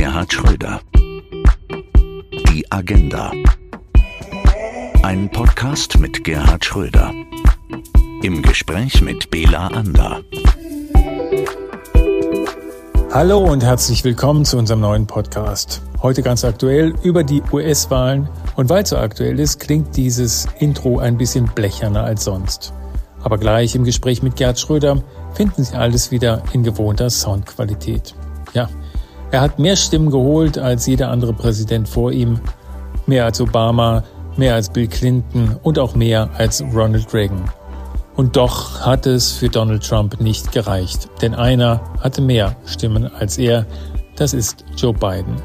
Gerhard Schröder. Die Agenda. Ein Podcast mit Gerhard Schröder. Im Gespräch mit Bela Ander. Hallo und herzlich willkommen zu unserem neuen Podcast. Heute ganz aktuell über die US-Wahlen. Und weil es so aktuell ist, klingt dieses Intro ein bisschen blecherner als sonst. Aber gleich im Gespräch mit Gerhard Schröder finden Sie alles wieder in gewohnter Soundqualität. Ja, er hat mehr Stimmen geholt als jeder andere Präsident vor ihm, mehr als Obama, mehr als Bill Clinton und auch mehr als Ronald Reagan. Und doch hat es für Donald Trump nicht gereicht, denn einer hatte mehr Stimmen als er, das ist Joe Biden.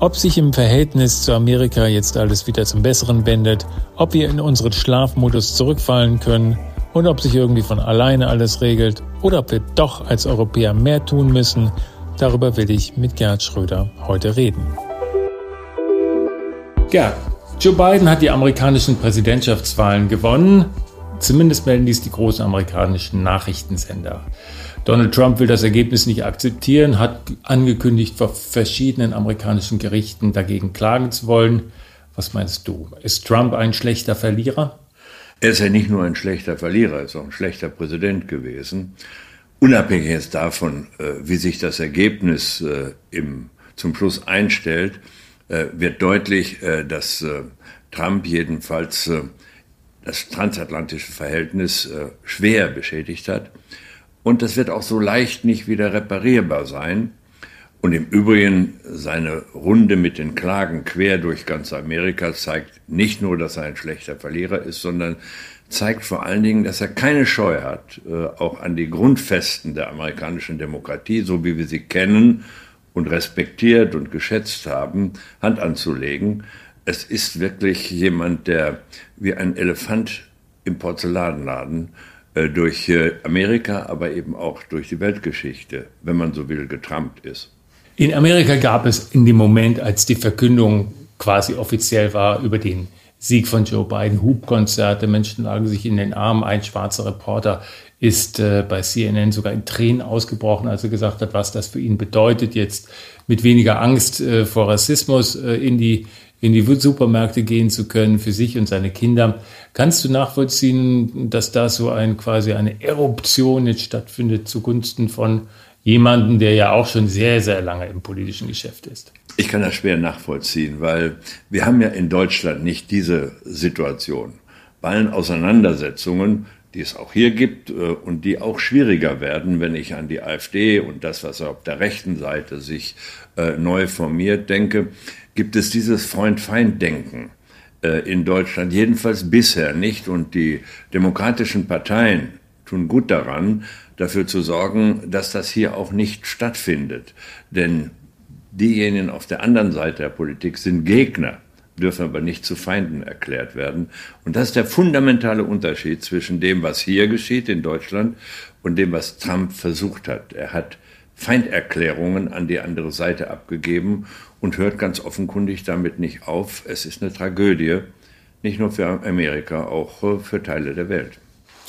Ob sich im Verhältnis zu Amerika jetzt alles wieder zum Besseren wendet, ob wir in unseren Schlafmodus zurückfallen können und ob sich irgendwie von alleine alles regelt oder ob wir doch als Europäer mehr tun müssen, darüber will ich mit Gerd Schröder heute reden. Gerd, Joe Biden hat die amerikanischen Präsidentschaftswahlen gewonnen. Zumindest melden dies die großen amerikanischen Nachrichtensender. Donald Trump will das Ergebnis nicht akzeptieren, hat angekündigt, vor verschiedenen amerikanischen Gerichten dagegen klagen zu wollen. Was meinst du? Ist Trump ein schlechter Verlierer? Er ist ja nicht nur ein schlechter Verlierer, er ist auch ein schlechter Präsident gewesen. Unabhängig jetzt davon, äh, wie sich das Ergebnis äh, im, zum Schluss einstellt, äh, wird deutlich, dass Trump jedenfalls das transatlantische Verhältnis schwer beschädigt hat. Und das wird auch so leicht nicht wieder reparierbar sein. Und im Übrigen, seine Runde mit den Klagen quer durch ganz Amerika zeigt nicht nur, dass er ein schlechter Verlierer ist, sondern zeigt vor allen Dingen, dass er keine Scheu hat, äh, auch an die Grundfesten der amerikanischen Demokratie, so wie wir sie kennen und respektiert und geschätzt haben, Hand anzulegen. Es ist wirklich jemand, der wie ein Elefant im Porzellanladen äh, durch äh, Amerika, aber eben auch durch die Weltgeschichte, wenn man so will, getrampt ist. In Amerika gab es in dem Moment, als die Verkündung quasi offiziell war über den Sieg von Joe Biden, Hubkonzerte, Menschen lagen sich in den Armen. Ein schwarzer Reporter ist äh, bei CNN sogar in Tränen ausgebrochen, als er gesagt hat, was das für ihn bedeutet, jetzt mit weniger Angst äh, vor Rassismus äh, in die in die Supermärkte gehen zu können für sich und seine Kinder. Kannst du nachvollziehen, dass da so ein quasi eine Eruption jetzt stattfindet zugunsten von jemandem, der ja auch schon sehr, sehr lange im politischen Geschäft ist? Ich kann das schwer nachvollziehen, weil wir haben ja in Deutschland nicht diese Situation. Bei allen Auseinandersetzungen, die es auch hier gibt äh, und die auch schwieriger werden, wenn ich an die AfD und das, was auf der rechten Seite sich äh, neu formiert, denke, gibt es dieses Freund-Feind-Denken äh, in Deutschland jedenfalls bisher nicht. Und die demokratischen Parteien tun gut daran, dafür zu sorgen, dass das hier auch nicht stattfindet. Denn diejenigen auf der anderen Seite der Politik sind Gegner, dürfen aber nicht zu Feinden erklärt werden. Und das ist der fundamentale Unterschied zwischen dem, was hier geschieht in Deutschland und dem, was Trump versucht hat. Er hat Feinderklärungen an die andere Seite abgegeben und hört ganz offenkundig damit nicht auf. Es ist eine Tragödie, nicht nur für Amerika, auch für Teile der Welt.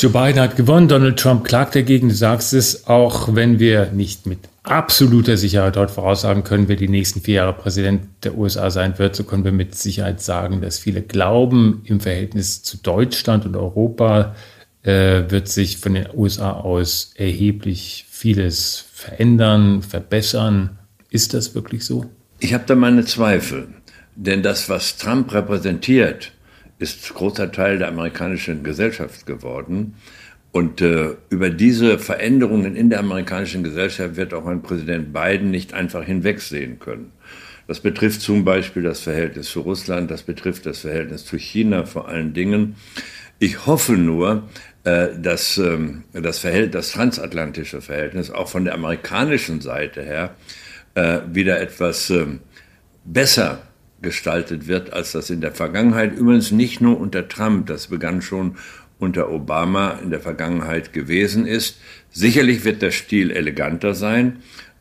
Joe Biden hat gewonnen, Donald Trump klagt dagegen. Du sagst es, auch wenn wir nicht mit absoluter Sicherheit dort voraussagen können, wer die nächsten vier Jahre Präsident der USA sein wird, so können wir mit Sicherheit sagen, dass viele glauben, im Verhältnis zu Deutschland und Europa äh, wird sich von den USA aus erheblich vieles verändern, verbessern. Ist das wirklich so? Ich habe da meine Zweifel. Denn das, was Trump repräsentiert, ist großer Teil der amerikanischen Gesellschaft geworden. Und äh, über diese Veränderungen in der amerikanischen Gesellschaft wird auch ein Präsident Biden nicht einfach hinwegsehen können. Das betrifft zum Beispiel das Verhältnis zu Russland, das betrifft das Verhältnis zu China vor allen Dingen. Ich hoffe nur, äh, dass ähm, das, Verhältnis, das transatlantische Verhältnis auch von der amerikanischen Seite her äh, wieder etwas äh, besser gestaltet wird, als das in der Vergangenheit, übrigens nicht nur unter Trump, das begann schon unter Obama in der Vergangenheit gewesen ist. Sicherlich wird der Stil eleganter sein,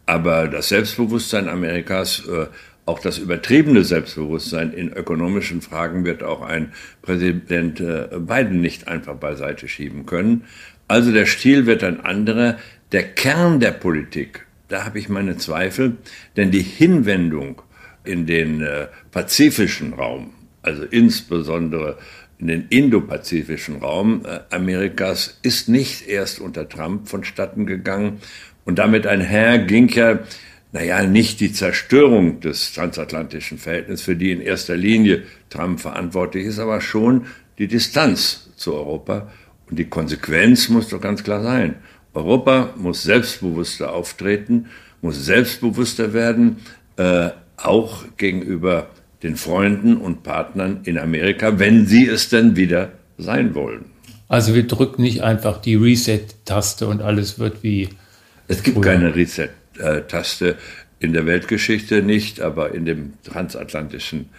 aber das Selbstbewusstsein Amerikas, äh, auch das übertriebene Selbstbewusstsein in ökonomischen Fragen wird auch ein Präsident äh, Biden nicht einfach beiseite schieben können. Also der Stil wird ein anderer. Der Kern der Politik da habe ich meine Zweifel, denn die Hinwendung in den äh, pazifischen Raum, also insbesondere in den indopazifischen Raum äh, Amerikas, ist nicht erst unter Trump vonstatten gegangen. Und damit einher ging ja, naja, nicht die Zerstörung des transatlantischen Verhältnisses, für die in erster Linie Trump verantwortlich ist, aber schon die Distanz zu Europa. Und die Konsequenz muss doch ganz klar sein. Europa muss selbstbewusster auftreten, muss selbstbewusster werden, äh, auch gegenüber den Freunden und Partnern in Amerika, wenn sie es denn wieder sein wollen. Also wir drücken nicht einfach die Reset-Taste und alles wird wie. Es gibt früher. keine Reset-Taste in der Weltgeschichte nicht, aber in den transatlantischen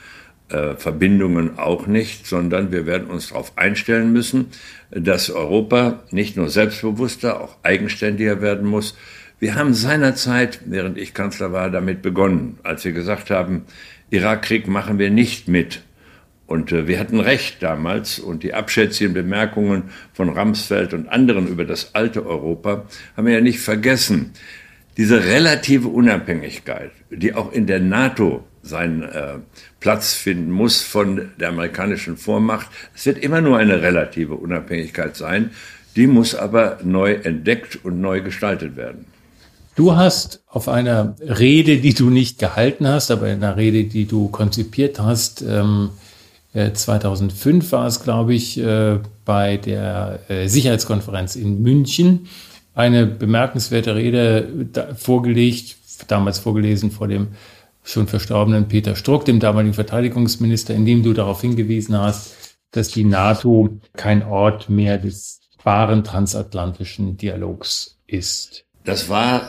äh, Verbindungen auch nicht, sondern wir werden uns darauf einstellen müssen, dass Europa nicht nur selbstbewusster, auch eigenständiger werden muss. Wir haben seinerzeit, während ich Kanzler war, damit begonnen, als wir gesagt haben, Irakkrieg machen wir nicht mit. Und äh, wir hatten recht damals und die abschätzigen Bemerkungen von Ramsfeld und anderen über das alte Europa haben wir ja nicht vergessen. Diese relative Unabhängigkeit, die auch in der NATO seinen äh, Platz finden muss von der amerikanischen Vormacht. Es wird immer nur eine relative Unabhängigkeit sein. Die muss aber neu entdeckt und neu gestaltet werden. Du hast auf einer Rede, die du nicht gehalten hast, aber in einer Rede, die du konzipiert hast, ähm, 2005 äh, war es, glaube ich, äh, bei der äh, Sicherheitskonferenz in München, eine bemerkenswerte Rede da, vorgelegt, damals vorgelesen vor dem schon verstorbenen Peter Struck, dem damaligen Verteidigungsminister, in dem du darauf hingewiesen hast, dass die NATO kein Ort mehr des wahren transatlantischen Dialogs ist. Das war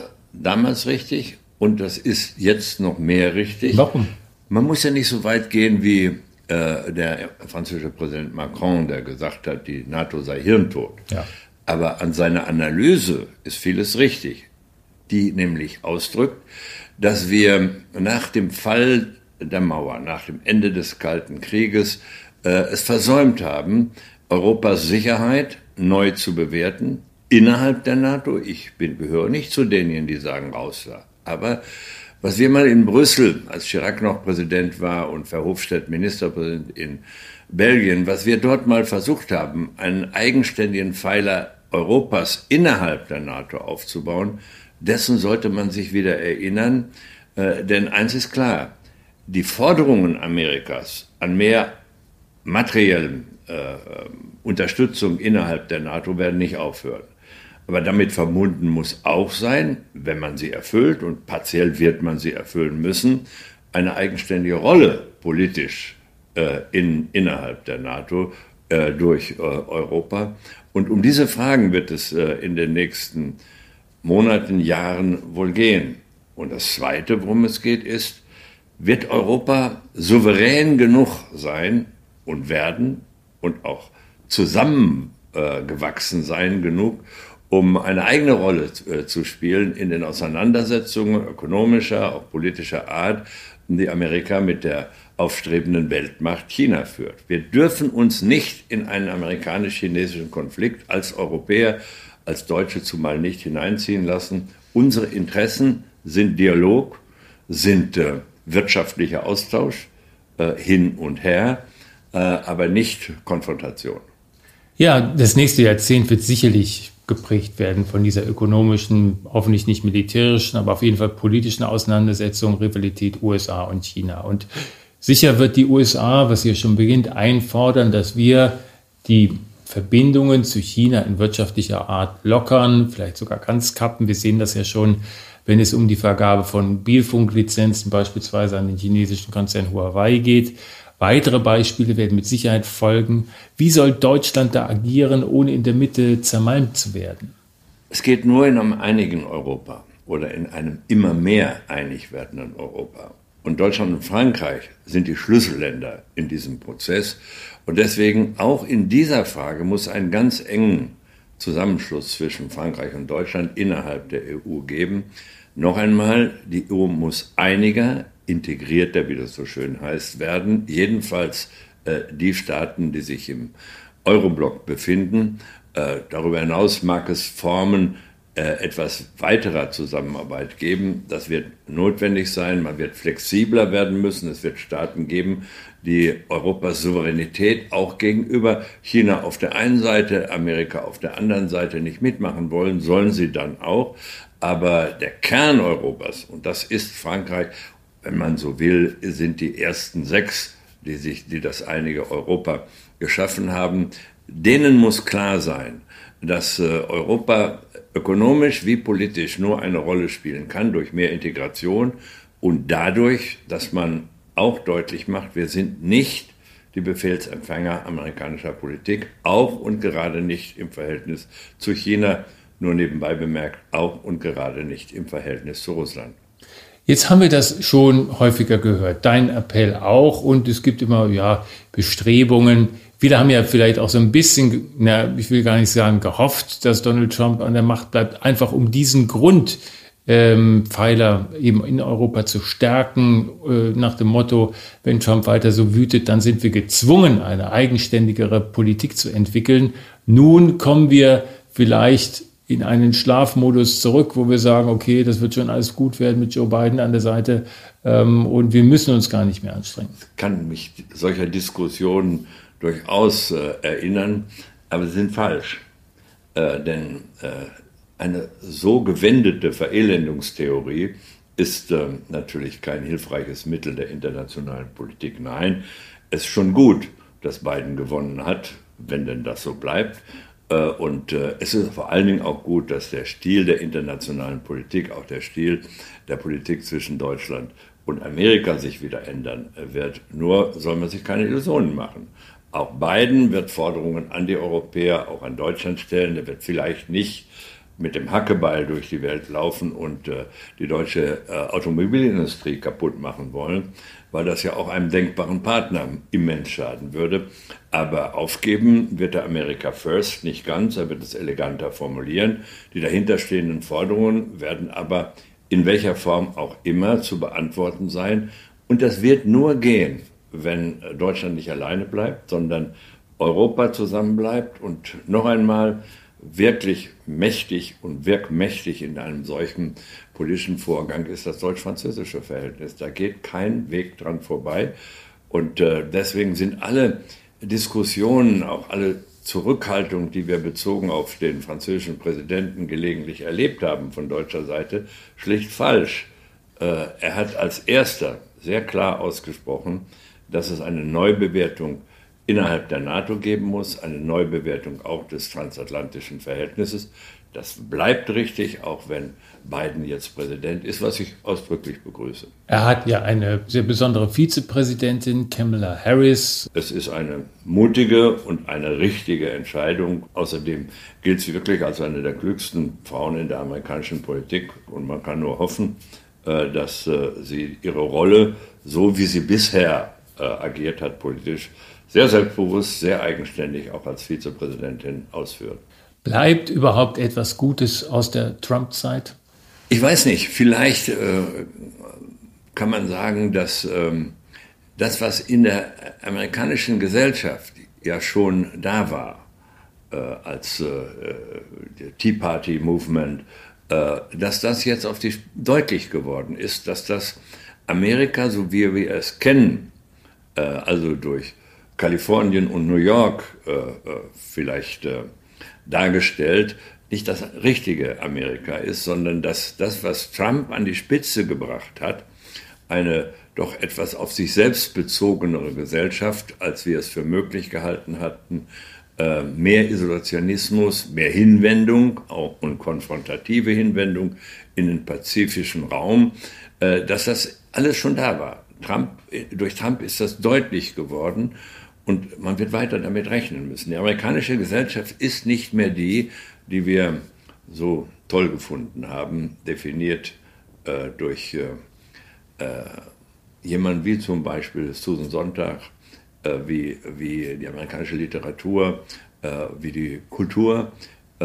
damals richtig und das ist jetzt noch mehr richtig. Warum? Man muss ja nicht so weit gehen wie äh, der französische Präsident Macron, der gesagt hat, die NATO sei hirntot. Ja. Aber an seiner Analyse ist vieles richtig, die nämlich ausdrückt, dass wir nach dem Fall der Mauer, nach dem Ende des Kalten Krieges, äh, es versäumt haben, Europas Sicherheit neu zu bewerten, innerhalb der NATO. Ich bin, gehöre nicht zu denjenigen, die sagen, raus da. Aber was wir mal in Brüssel, als Chirac noch Präsident war und Verhofstadt Ministerpräsident in Belgien, was wir dort mal versucht haben, einen eigenständigen Pfeiler Europas innerhalb der NATO aufzubauen, dessen sollte man sich wieder erinnern. Äh, denn eins ist klar, die Forderungen Amerikas an mehr materiellen äh, Unterstützung innerhalb der NATO werden nicht aufhören. Aber damit verbunden muss auch sein, wenn man sie erfüllt, und partiell wird man sie erfüllen müssen, eine eigenständige Rolle politisch äh, in, innerhalb der NATO äh, durch äh, Europa. Und um diese Fragen wird es äh, in den nächsten Monaten, Jahren wohl gehen. Und das Zweite, worum es geht, ist, wird Europa souverän genug sein und werden und auch zusammengewachsen sein genug, um eine eigene Rolle äh, zu spielen in den Auseinandersetzungen ökonomischer, auch politischer Art, die Amerika mit der aufstrebenden Weltmacht China führt. Wir dürfen uns nicht in einen amerikanisch-chinesischen Konflikt als Europäer, als Deutsche zumal nicht hineinziehen lassen. Unsere Interessen sind Dialog, sind äh, wirtschaftlicher Austausch äh, hin und her, äh, aber nicht Konfrontation. Ja, das nächste Jahrzehnt wird sicherlich geprägt werden von dieser ökonomischen, hoffentlich nicht militärischen, aber auf jeden Fall politischen Auseinandersetzung, Rivalität USA und China. Und sicher wird die USA, was hier schon beginnt, einfordern, dass wir die Verbindungen zu China in wirtschaftlicher Art lockern, vielleicht sogar ganz kappen. Wir sehen das ja schon, wenn es um die Vergabe von Mobilfunklizenzen beispielsweise an den chinesischen Konzern Huawei geht. Weitere Beispiele werden mit Sicherheit folgen. Wie soll Deutschland da agieren, ohne in der Mitte zermalmt zu werden? Es geht nur in einem einigen Europa oder in einem immer mehr einig werdenden Europa. Und Deutschland und Frankreich sind die Schlüsselländer in diesem Prozess. Und deswegen auch in dieser Frage muss ein ganz engen Zusammenschluss zwischen Frankreich und Deutschland innerhalb der EU geben. Noch einmal, die EU muss einiger, integrierter, wie das so schön heißt, werden. Jedenfalls äh, die Staaten, die sich im Euroblock befinden. Äh, darüber hinaus mag es Formen äh, etwas weiterer Zusammenarbeit geben. Das wird notwendig sein. Man wird flexibler werden müssen. Es wird Staaten geben, die Europas Souveränität auch gegenüber China auf der einen Seite, Amerika auf der anderen Seite nicht mitmachen wollen, sollen sie dann auch. Aber der Kern Europas, und das ist Frankreich, wenn man so will, sind die ersten sechs, die sich, die das einige Europa geschaffen haben, denen muss klar sein, dass äh, Europa ökonomisch wie politisch nur eine Rolle spielen kann durch mehr Integration und dadurch, dass man auch deutlich macht, wir sind nicht die Befehlsempfänger amerikanischer Politik, auch und gerade nicht im Verhältnis zu China, nur nebenbei bemerkt, auch und gerade nicht im Verhältnis zu Russland. Jetzt haben wir das schon häufiger gehört, dein Appell auch und es gibt immer ja Bestrebungen. Viele haben ja vielleicht auch so ein bisschen, na, ich will gar nicht sagen gehofft, dass Donald Trump an der Macht bleibt, einfach um diesen Grund ähm, Pfeiler eben in Europa zu stärken, äh, nach dem Motto, wenn Trump weiter so wütet, dann sind wir gezwungen, eine eigenständigere Politik zu entwickeln. Nun kommen wir vielleicht in einen Schlafmodus zurück, wo wir sagen, okay, das wird schon alles gut werden mit Joe Biden an der Seite ähm, und wir müssen uns gar nicht mehr anstrengen. Ich kann mich solcher Diskussionen durchaus äh, erinnern, aber sie sind falsch. Äh, denn äh, eine so gewendete Verelendungstheorie ist äh, natürlich kein hilfreiches Mittel der internationalen Politik. Nein, es ist schon gut, dass Biden gewonnen hat, wenn denn das so bleibt. Äh, und äh, es ist vor allen Dingen auch gut, dass der Stil der internationalen Politik, auch der Stil der Politik zwischen Deutschland und Amerika sich wieder ändern wird. Nur soll man sich keine Illusionen machen. Auch Biden wird Forderungen an die Europäer, auch an Deutschland stellen. Er wird vielleicht nicht mit dem Hackebeil durch die Welt laufen und äh, die deutsche äh, Automobilindustrie kaputt machen wollen, weil das ja auch einem denkbaren Partner immens schaden würde. Aber aufgeben wird der America First nicht ganz, er wird es eleganter formulieren. Die dahinterstehenden Forderungen werden aber in welcher Form auch immer zu beantworten sein. Und das wird nur gehen, wenn Deutschland nicht alleine bleibt, sondern Europa zusammenbleibt und noch einmal wirklich mächtig und wirkmächtig in einem solchen politischen Vorgang ist das deutsch-französische Verhältnis. Da geht kein Weg dran vorbei. Und äh, deswegen sind alle Diskussionen, auch alle Zurückhaltung, die wir bezogen auf den französischen Präsidenten gelegentlich erlebt haben von deutscher Seite, schlicht falsch. Äh, er hat als erster sehr klar ausgesprochen, dass es eine Neubewertung innerhalb der NATO geben muss, eine Neubewertung auch des transatlantischen Verhältnisses. Das bleibt richtig, auch wenn Biden jetzt Präsident ist, was ich ausdrücklich begrüße. Er hat ja eine sehr besondere Vizepräsidentin, Kamala Harris. Es ist eine mutige und eine richtige Entscheidung. Außerdem gilt sie wirklich als eine der klügsten Frauen in der amerikanischen Politik. Und man kann nur hoffen, äh, dass äh, sie ihre Rolle, so wie sie bisher äh, agiert hat politisch, sehr selbstbewusst, sehr eigenständig auch als Vizepräsidentin ausführt. Bleibt überhaupt etwas Gutes aus der Trump-Zeit? Ich weiß nicht. Vielleicht äh, kann man sagen, dass ähm, das, was in der amerikanischen Gesellschaft ja schon da war, äh, als äh, der Tea Party Movement, äh, dass das jetzt auf die deutlich geworden ist, dass das Amerika, so wie wir es kennen, äh, also durch Kalifornien und New York äh, äh, vielleicht äh, dargestellt, nicht das richtige Amerika ist, sondern dass das, was Trump an die Spitze gebracht hat, eine doch etwas auf sich selbst bezogenere Gesellschaft, als wir es für möglich gehalten hatten, äh, mehr Isolationismus, mehr Hinwendung auch und konfrontative Hinwendung in den pazifischen Raum, äh, dass das alles schon da war. Trump, durch Trump ist das deutlich geworden und man wird weiter damit rechnen müssen. Die amerikanische Gesellschaft ist nicht mehr die, die wir so toll gefunden haben, definiert äh, durch äh, äh, jemanden wie zum Beispiel Susan Sonntag, äh, wie, wie die amerikanische Literatur, äh, wie die Kultur, äh,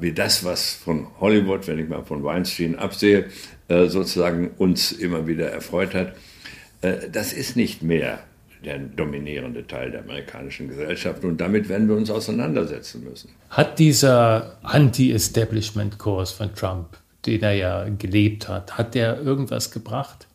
wie das, was von Hollywood, wenn ich mal von Weinstein absehe, sozusagen uns immer wieder erfreut hat. das ist nicht mehr der dominierende Teil der amerikanischen Gesellschaft. Und damit werden wir uns auseinandersetzen müssen. Hat dieser Anti-Establishment-Kurs von Trump, den er ja gelebt hat, hat der irgendwas gebracht?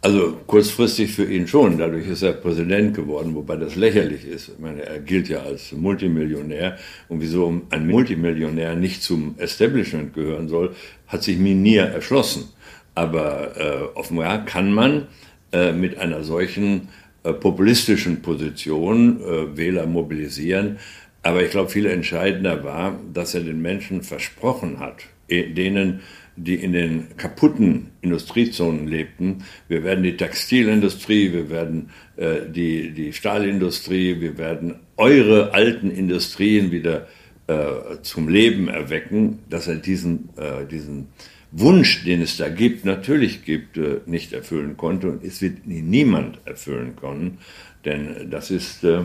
Also kurzfristig für ihn schon, dadurch ist er Präsident geworden, wobei das lächerlich ist. Ich meine, er gilt ja als Multimillionär und wieso ein Multimillionär nicht zum Establishment gehören soll, hat sich mir nie erschlossen. Aber äh, offenbar kann man äh, mit einer solchen populistischen Position äh, Wähler mobilisieren. Aber ich glaube, viel entscheidender war, dass er den Menschen versprochen hat, eh, denen die in den kaputten Industriezonen lebten. Wir werden die Textilindustrie, wir werden äh, die, die Stahlindustrie, wir werden eure alten Industrien wieder äh, zum Leben erwecken, dass er diesen, äh, diesen Wunsch, den es da gibt, natürlich gibt, äh, nicht erfüllen konnte und es wird niemand erfüllen können, denn das ist äh,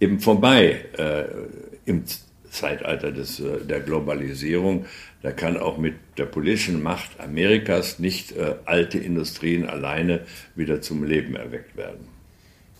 eben vorbei äh, im Zeitalter des, der Globalisierung. Da kann auch mit der politischen Macht Amerikas nicht alte Industrien alleine wieder zum Leben erweckt werden.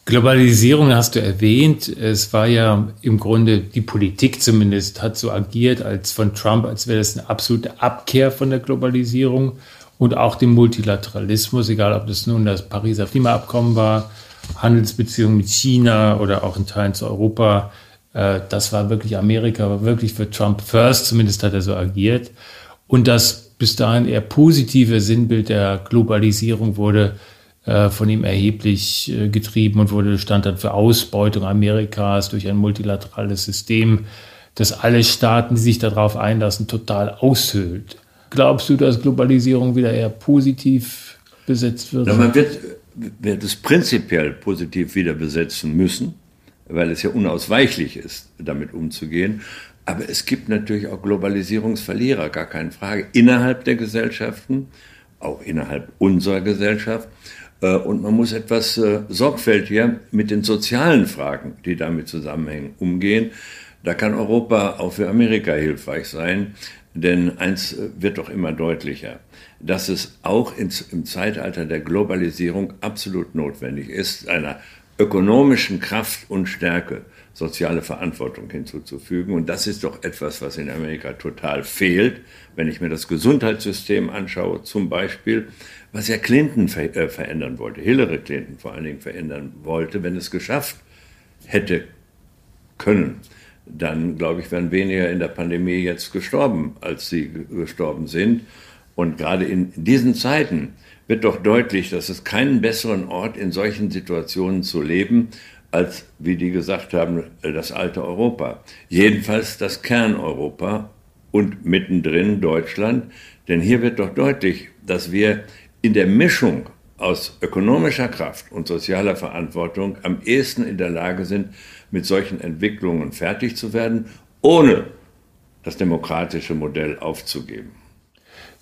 Globalisierung hast du erwähnt. Es war ja im Grunde die Politik zumindest hat so agiert als von Trump, als wäre das eine absolute Abkehr von der Globalisierung und auch dem Multilateralismus, egal ob das nun das Pariser Klimaabkommen war, Handelsbeziehungen mit China oder auch in Teilen zu Europa äh, das war wirklich Amerika, war wirklich für Trump first, zumindest hat er so agiert. Und das bis dahin eher positive Sinnbild der Globalisierung wurde von ihm erheblich äh, getrieben und wurde stand dann für Ausbeutung Amerikas durch ein multilaterales System, das alle Staaten, die sich darauf einlassen, total aushöhlt. Glaubst du, dass Globalisierung wieder eher positiv besetzt wird? Na, man wird, wird es prinzipiell positiv wieder besetzen müssen weil es ja unausweichlich ist, damit umzugehen. Aber es gibt natürlich auch Globalisierungsverlierer, gar keine Frage, innerhalb der Gesellschaften, auch innerhalb unserer Gesellschaft. Äh, und man muss etwas äh, sorgfältiger mit den sozialen Fragen, die damit zusammenhängen, umgehen. Da kann Europa auch für Amerika hilfreich sein, denn eins äh, wird doch immer deutlicher, dass es auch ins, im Zeitalter der Globalisierung absolut notwendig ist, einer ökonomischen Kraft und Stärke soziale Verantwortung hinzuzufügen. Und das ist doch etwas, was in Amerika total fehlt. Wenn ich mir das Gesundheitssystem anschaue, zum Beispiel, was ja Clinton ver äh, verändern wollte, Hillary Clinton vor allen Dingen verändern wollte, wenn es geschafft hätte können, dann glaube ich, wären weniger in der Pandemie jetzt gestorben, als sie gestorben sind. Und gerade in diesen Zeiten wird doch deutlich, dass es keinen besseren Ort in solchen Situationen zu leben, als, wie die gesagt haben, das alte Europa. Jedenfalls das Kerneuropa und mittendrin Deutschland. Denn hier wird doch deutlich, dass wir in der Mischung aus ökonomischer Kraft und sozialer Verantwortung am ehesten in der Lage sind, mit solchen Entwicklungen fertig zu werden, ohne das demokratische Modell aufzugeben.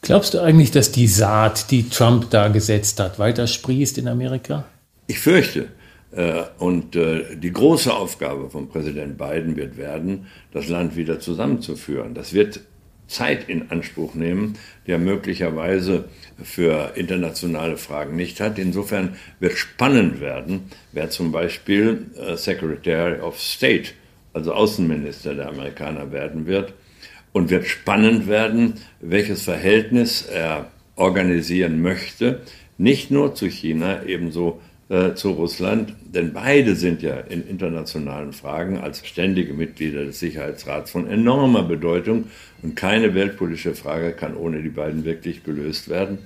Glaubst du eigentlich, dass die Saat, die Trump da gesetzt hat, weiter sprießt in Amerika? Ich fürchte. Äh, und äh, die große Aufgabe von Präsident Biden wird werden, das Land wieder zusammenzuführen. Das wird Zeit in Anspruch nehmen, die er möglicherweise für internationale Fragen nicht hat. Insofern wird spannend werden, wer zum Beispiel äh, Secretary of State, also Außenminister der Amerikaner werden wird und wird spannend werden, welches Verhältnis er organisieren möchte, nicht nur zu China, ebenso äh, zu Russland, denn beide sind ja in internationalen Fragen als ständige Mitglieder des Sicherheitsrats von enormer Bedeutung und keine weltpolitische Frage kann ohne die beiden wirklich gelöst werden.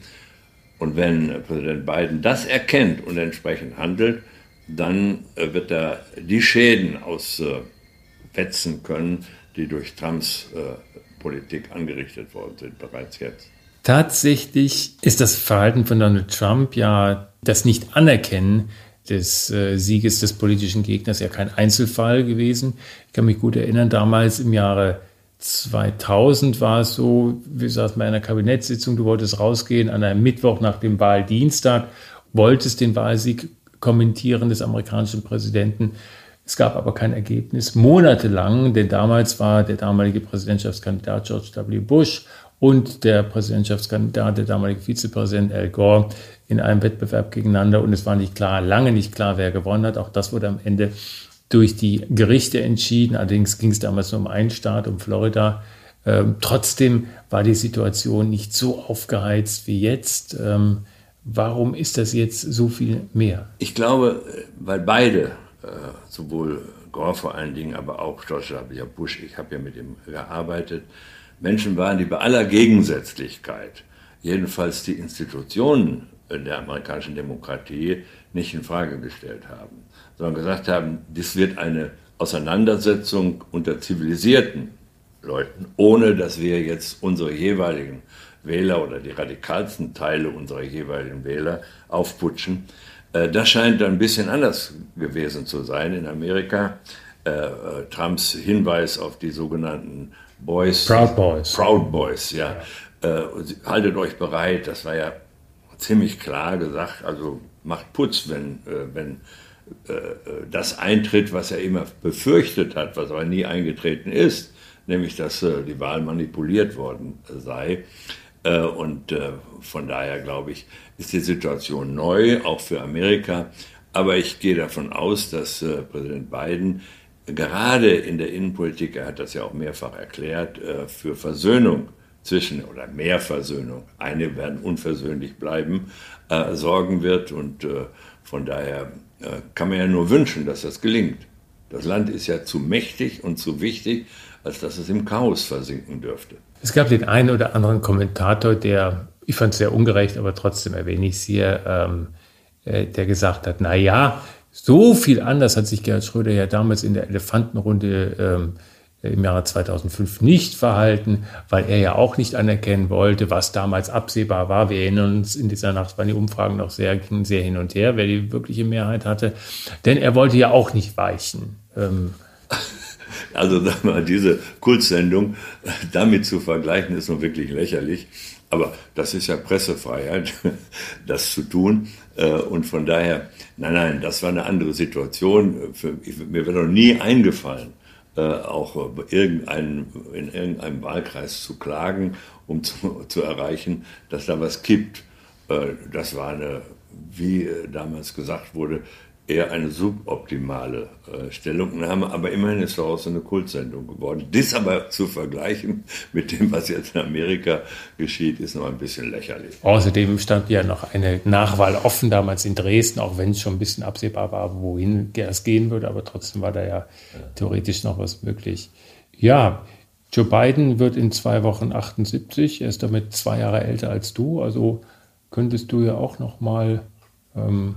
Und wenn Präsident Biden das erkennt und entsprechend handelt, dann äh, wird er die Schäden auswetzen können, die durch Trumps äh, Politik angerichtet worden sind, bereits jetzt. Tatsächlich ist das Verhalten von Donald Trump ja das Nicht-Anerkennen des äh, Sieges des politischen Gegners ja kein Einzelfall gewesen. Ich kann mich gut erinnern, damals im Jahre 2000 war es so, wir saßen bei einer Kabinettssitzung, du wolltest rausgehen an einem Mittwoch nach dem Wahldienstag, wolltest den Wahlsieg kommentieren des amerikanischen Präsidenten es gab aber kein Ergebnis. Monatelang, denn damals war der damalige Präsidentschaftskandidat George W. Bush und der Präsidentschaftskandidat, der damalige Vizepräsident Al Gore, in einem Wettbewerb gegeneinander. Und es war nicht klar, lange nicht klar, wer gewonnen hat. Auch das wurde am Ende durch die Gerichte entschieden. Allerdings ging es damals nur um einen Staat, um Florida. Ähm, trotzdem war die Situation nicht so aufgeheizt wie jetzt. Ähm, warum ist das jetzt so viel mehr? Ich glaube, weil beide, äh, sowohl Gore vor allen Dingen, aber auch George W. Bush, ich habe ja mit ihm gearbeitet, Menschen waren, die bei aller Gegensätzlichkeit jedenfalls die Institutionen der amerikanischen Demokratie nicht in Frage gestellt haben, sondern gesagt haben, dies wird eine Auseinandersetzung unter zivilisierten Leuten, ohne dass wir jetzt unsere jeweiligen Wähler oder die radikalsten Teile unserer jeweiligen Wähler aufputschen. Äh, das scheint ein bisschen anders gewesen zu sein in Amerika. Äh, äh, Trumps Hinweis auf die sogenannten Boys. Proud Boys. Proud Boys, ja. ja. haltet euch bereit, das war ja ziemlich klar gesagt, also macht Putz, wenn, wenn das eintritt, was er immer befürchtet hat, was aber nie eingetreten ist, nämlich dass die Wahl manipuliert worden sei. Und von daher glaube ich, ist die Situation neu, auch für Amerika. Aber ich gehe davon aus, dass äh, Präsident Biden gerade in der Innenpolitik, er hat das ja auch mehrfach erklärt, äh, für Versöhnung zwischen oder mehr Versöhnung, eine werden unversöhnlich bleiben, äh, sorgen wird. Und äh, von daher kann man ja nur wünschen, dass das gelingt. Das Land ist ja zu mächtig und zu wichtig, als dass es im Chaos versinken dürfte. Es gab den einen oder anderen Kommentator, der ich fand es sehr ungerecht, aber trotzdem erwähne ich es hier, ähm, äh, der gesagt hat, na ja, so viel anders hat sich Gerhard Schröder ja damals in der Elefantenrunde ähm, im Jahre 2005 nicht verhalten, weil er ja auch nicht anerkennen wollte, was damals absehbar war. Wir erinnern uns, in dieser Nacht waren die Umfragen noch sehr, sehr hin und her, wer die wirkliche Mehrheit hatte. Denn er wollte ja auch nicht weichen. Ähm, also sag mal, diese Kultsendung damit zu vergleichen, ist nun wirklich lächerlich. Aber das ist ja Pressefreiheit, das zu tun. Äh, und von daher, nein, nein, das war eine andere Situation. Für, mir wäre noch nie eingefallen, äh, auch irgendein, in irgendeinem Wahlkreis zu klagen, um zu, zu erreichen, dass da was kippt. Äh, das war eine, wie damals gesagt wurde, eher eine suboptimale äh, Stellungnahme, aber immerhin ist daraus eine Kultsendung geworden. Das aber zu vergleichen mit dem, was jetzt in Amerika geschieht, ist noch ein bisschen lächerlich. Außerdem stand ja noch eine Nachwahl offen damals in Dresden, auch wenn es schon ein bisschen absehbar war, wohin es gehen würde, aber trotzdem war da ja theoretisch noch was möglich. Ja, Joe Biden wird in zwei Wochen 78, er ist damit zwei Jahre älter als du, also könntest du ja auch noch mal ähm,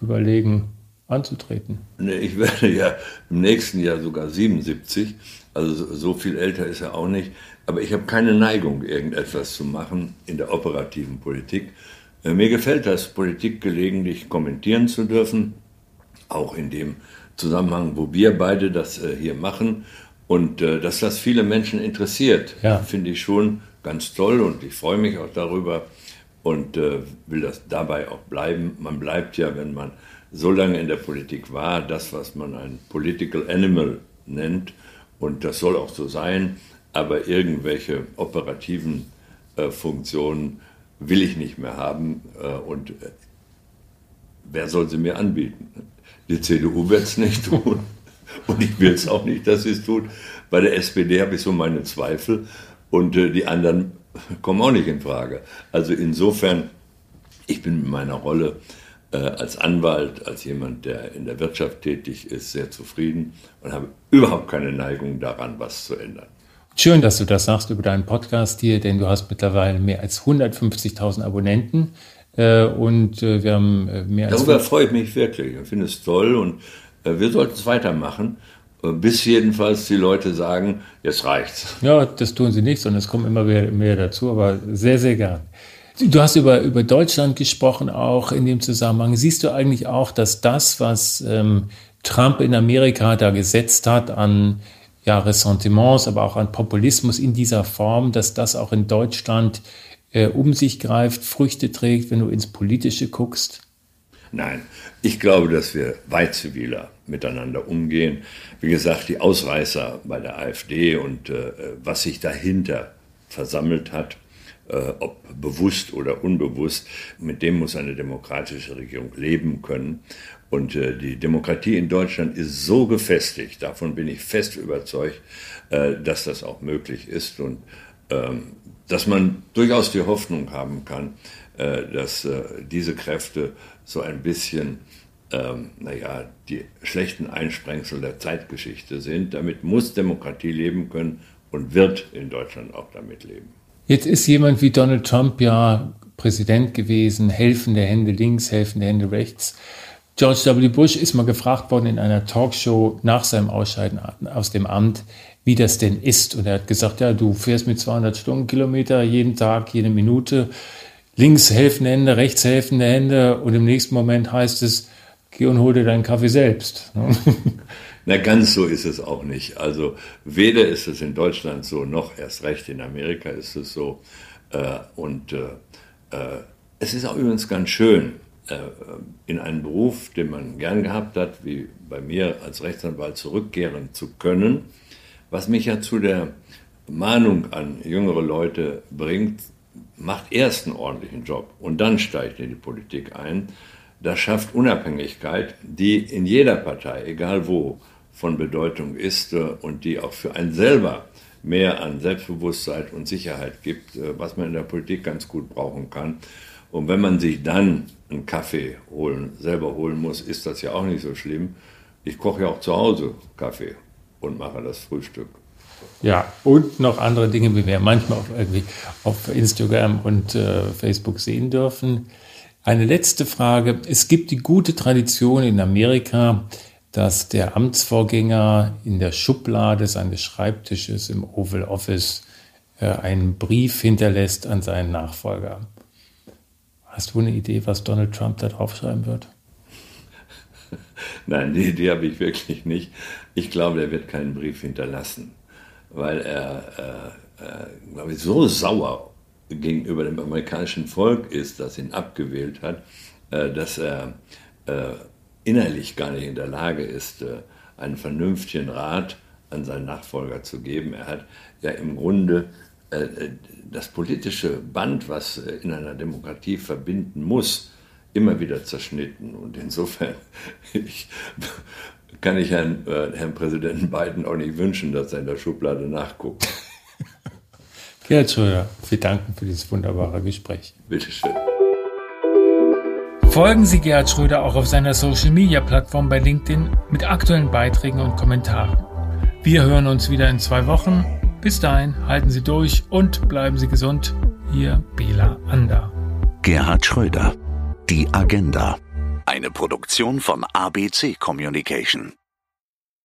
überlegen, anzutreten? Ich werde ja im nächsten Jahr sogar 77, also so viel älter ist er auch nicht. Aber ich habe keine Neigung, irgendetwas zu machen in der operativen Politik. Äh, mir gefällt das, Politik gelegentlich kommentieren zu dürfen, auch in dem Zusammenhang, wo wir beide das äh, hier machen. Und äh, dass das viele Menschen interessiert, ja. finde ich schon ganz toll und ich freue mich auch darüber und will das dabei auch bleiben. Man bleibt ja, wenn man so lange in der Politik war, das, was man ein Political Animal nennt. Und das soll auch so sein. Aber irgendwelche operativen äh, Funktionen will ich nicht mehr haben. Äh, und äh, wer soll sie mir anbieten? Die CDU wird es nicht tun. Und ich will es auch nicht, dass sie es tut. Bei der SPD habe ich so meine Zweifel. Und äh, die anderen kommen auch nicht in Frage. Also insofern, ich bin mit meiner Rolle äh, als Anwalt, als jemand, der in der Wirtschaft tätig ist, sehr zufrieden und habe überhaupt keine Neigung daran, was zu ändern. Schön, dass du das sagst über deinen Podcast hier, denn du hast mittlerweile mehr als 150.000 Abonnenten äh, und äh, wir haben äh, mehr als... Darüber freue ich mich wirklich. Ich finde es toll und äh, wir sollten es weitermachen bis jedenfalls die Leute sagen, jetzt reicht's. Ja, das tun sie nicht, sondern es kommen immer mehr, mehr dazu, aber sehr, sehr gern. Du hast über, über Deutschland gesprochen, auch in dem Zusammenhang. Siehst du eigentlich auch, dass das, was ähm, Trump in Amerika da gesetzt hat an ja, Ressentiments, aber auch an Populismus in dieser Form, dass das auch in Deutschland äh, um sich greift, Früchte trägt, wenn du ins Politische guckst? Nein, ich glaube, dass wir weit ziviler miteinander umgehen. Wie gesagt, die Ausreißer bei der AfD und äh, was sich dahinter versammelt hat, äh, ob bewusst oder unbewusst, mit dem muss eine demokratische Regierung leben können. Und äh, die Demokratie in Deutschland ist so gefestigt, davon bin ich fest überzeugt, äh, dass das auch möglich ist und ähm, dass man durchaus die Hoffnung haben kann, äh, dass äh, diese Kräfte so ein bisschen ähm, naja, die schlechten Einsprengsel der Zeitgeschichte sind. Damit muss Demokratie leben können und wird in Deutschland auch damit leben. Jetzt ist jemand wie Donald Trump ja Präsident gewesen, helfende Hände links, helfende Hände rechts. George W. Bush ist mal gefragt worden in einer Talkshow nach seinem Ausscheiden aus dem Amt, wie das denn ist. Und er hat gesagt, ja, du fährst mit 200 Stundenkilometer jeden Tag, jede Minute, links helfende Hände, rechts helfende Hände und im nächsten Moment heißt es, geh und hol dir deinen Kaffee selbst. Na, ganz so ist es auch nicht. Also weder ist es in Deutschland so, noch erst recht in Amerika ist es so. Äh, und äh, äh, es ist auch übrigens ganz schön, äh, in einen Beruf, den man gern gehabt hat, wie bei mir als Rechtsanwalt, zurückkehren zu können. Was mich ja zu der Mahnung an jüngere Leute bringt, macht erst einen ordentlichen Job und dann steigt in die Politik ein. Das schafft Unabhängigkeit, die in jeder Partei, egal wo, von Bedeutung ist äh, und die auch für einen selber mehr an Selbstbewusstsein und Sicherheit gibt, äh, was man in der Politik ganz gut brauchen kann. Und wenn man sich dann einen Kaffee holen, selber holen muss, ist das ja auch nicht so schlimm. Ich koche ja auch zu Hause Kaffee und mache das Frühstück. Ja, und noch andere Dinge, wie wir manchmal auf, irgendwie auf Instagram und äh, Facebook sehen dürfen. Eine letzte Frage. Es gibt die gute Tradition in Amerika, dass der Amtsvorgänger in der Schublade seines Schreibtisches im Oval Office äh, einen Brief hinterlässt an seinen Nachfolger. Hast du eine Idee, was Donald Trump da draufschreiben wird? Nein, die Idee habe ich wirklich nicht. Ich glaube, er wird keinen Brief hinterlassen, weil er, äh, äh, glaube ich, so sauer gegenüber dem amerikanischen Volk ist, das ihn abgewählt hat, äh, dass er äh, innerlich gar nicht in der Lage ist, äh, einen vernünftigen Rat an seinen Nachfolger zu geben. Er hat ja im Grunde äh, äh, das politische Band, was in einer Demokratie verbinden muss, immer wieder zerschnitten. Und insofern ich, kann ich Herrn, Herrn Präsidenten Biden auch nicht wünschen, dass er in der Schublade nachguckt. Gerhard Schröder, wir danken für dieses wunderbare Gespräch. Bitteschön. Folgen Sie Gerhard Schröder auch auf seiner Social-Media-Plattform bei LinkedIn mit aktuellen Beiträgen und Kommentaren. Wir hören uns wieder in zwei Wochen. Bis dahin, halten Sie durch und bleiben Sie gesund. Ihr Bela Ander. Gerhard Schröder. Die Agenda. Eine Produktion von ABC Communication.